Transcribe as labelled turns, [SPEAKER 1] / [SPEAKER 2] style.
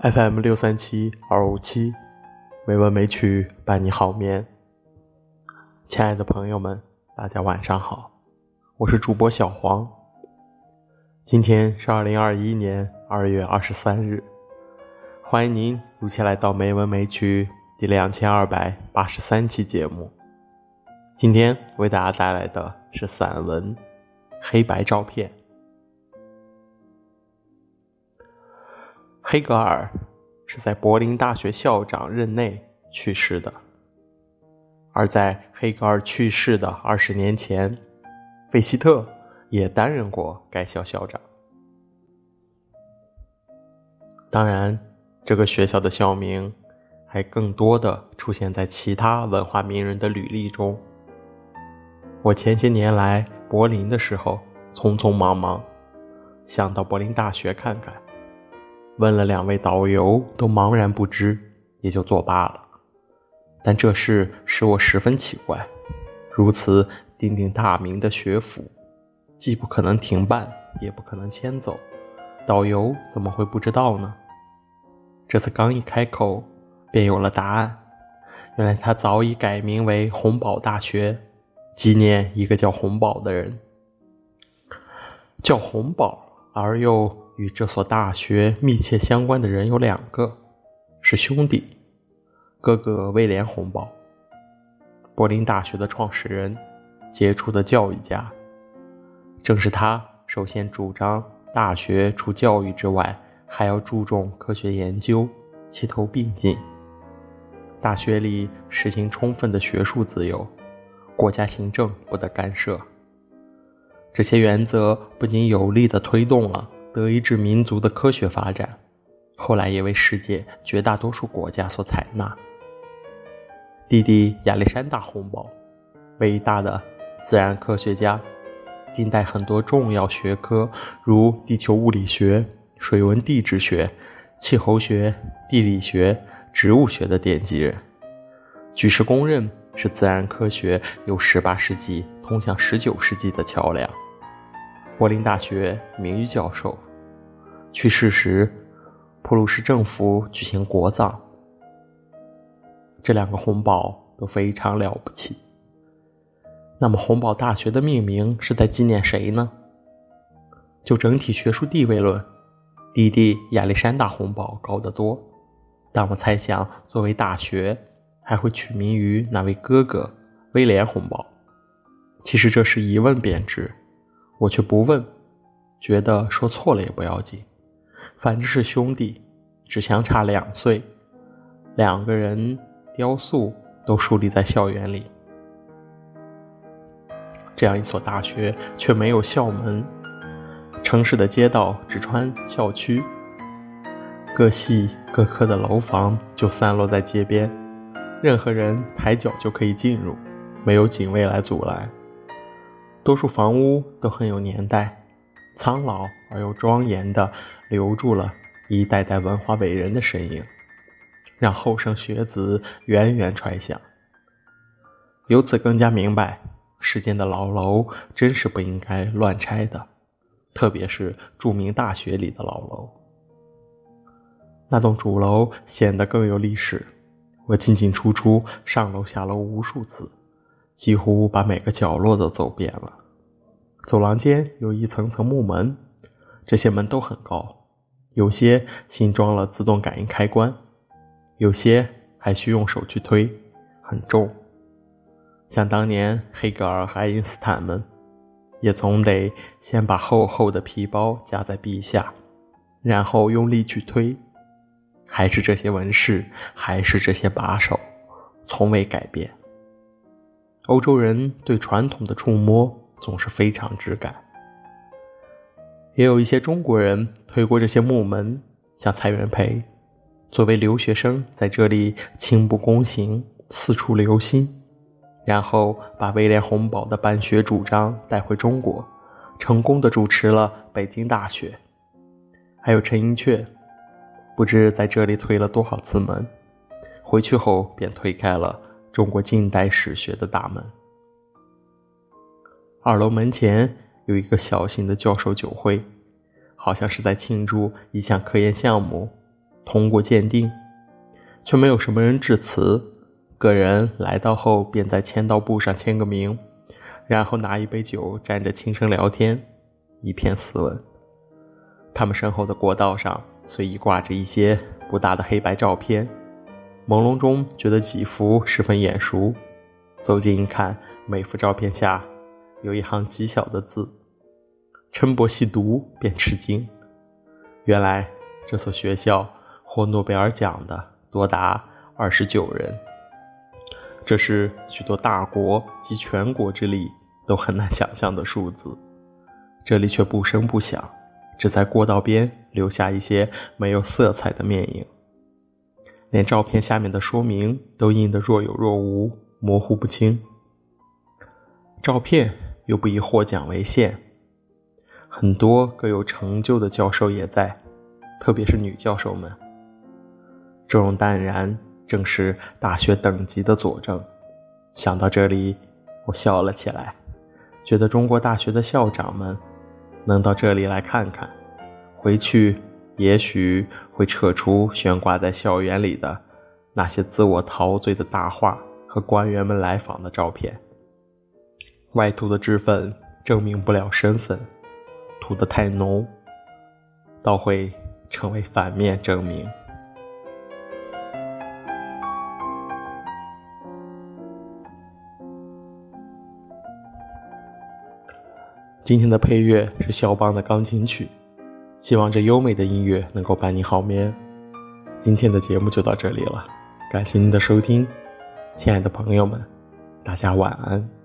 [SPEAKER 1] FM 六三七二五七，美文美曲伴你好眠。亲爱的朋友们，大家晚上好，我是主播小黄。今天是二零二一年二月二十三日，欢迎您如期来到《美文美曲》第两千二百八十三期节目。今天为大家带来的是散文《黑白照片》。黑格尔是在柏林大学校长任内去世的，而在黑格尔去世的二十年前，费希特也担任过该校校长。当然，这个学校的校名还更多的出现在其他文化名人的履历中。我前些年来柏林的时候，匆匆忙忙，想到柏林大学看看。问了两位导游，都茫然不知，也就作罢了。但这事使我十分奇怪：如此鼎鼎大名的学府，既不可能停办，也不可能迁走，导游怎么会不知道呢？这次刚一开口，便有了答案。原来他早已改名为洪堡大学，纪念一个叫洪堡的人。叫洪堡而又。与这所大学密切相关的人有两个，是兄弟。哥哥威廉·洪堡，柏林大学的创始人，杰出的教育家。正是他首先主张大学除教育之外，还要注重科学研究，齐头并进。大学里实行充分的学术自由，国家行政不得干涉。这些原则不仅有力地推动了。德意志民族的科学发展，后来也为世界绝大多数国家所采纳。弟弟亚历山大·洪堡，伟大的自然科学家，近代很多重要学科如地球物理学、水文地质学、气候学、地理学、植物学的奠基人，举世公认是自然科学由18世纪通向19世纪的桥梁。柏林大学名誉教授去世时，普鲁士政府举行国葬。这两个红宝都非常了不起。那么，红宝大学的命名是在纪念谁呢？就整体学术地位论，弟弟亚历山大红宝高得多。但我猜想，作为大学，还会取名于那位哥哥威廉红宝。其实这是一问便知。我却不问，觉得说错了也不要紧，反正是兄弟，只相差两岁，两个人雕塑都树立在校园里。这样一所大学却没有校门，城市的街道只穿校区，各系各科的楼房就散落在街边，任何人抬脚就可以进入，没有警卫来阻拦。多数房屋都很有年代，苍老而又庄严的留住了一代代文化伟人的身影，让后生学子源源揣想。由此更加明白，世间的老楼真是不应该乱拆的，特别是著名大学里的老楼。那栋主楼显得更有历史，我进进出出，上楼下楼无数次。几乎把每个角落都走遍了。走廊间有一层层木门，这些门都很高，有些新装了自动感应开关，有些还需用手去推，很重。像当年黑格尔和爱因斯坦们，也总得先把厚厚的皮包夹在臂下，然后用力去推。还是这些纹饰，还是这些把手，从未改变。欧洲人对传统的触摸总是非常质感，也有一些中国人推过这些木门，像蔡元培，作为留学生在这里轻步躬行，四处留心，然后把威廉洪堡的办学主张带回中国，成功的主持了北京大学。还有陈寅恪，不知在这里推了多少次门，回去后便推开了。中国近代史学的大门。二楼门前有一个小型的教授酒会，好像是在庆祝一项科研项目，通过鉴定，却没有什么人致辞。个人来到后，便在签到簿上签个名，然后拿一杯酒，站着轻声聊天，一片斯文。他们身后的过道上随意挂着一些不大的黑白照片，朦胧中觉得几幅十分眼熟。走近一看，每幅照片下有一行极小的字。陈伯细读便吃惊，原来这所学校获诺贝尔奖的多达二十九人。这是许多大国及全国之力都很难想象的数字，这里却不声不响，只在过道边留下一些没有色彩的面影，连照片下面的说明都印得若有若无，模糊不清。照片又不以获奖为限，很多各有成就的教授也在，特别是女教授们，这种淡然。正是大学等级的佐证。想到这里，我笑了起来，觉得中国大学的校长们能到这里来看看，回去也许会撤出悬挂在校园里的那些自我陶醉的大画和官员们来访的照片。外涂的脂粉证明不了身份，涂得太浓，倒会成为反面证明。今天的配乐是肖邦的钢琴曲，希望这优美的音乐能够伴你好眠。今天的节目就到这里了，感谢您的收听，亲爱的朋友们，大家晚安。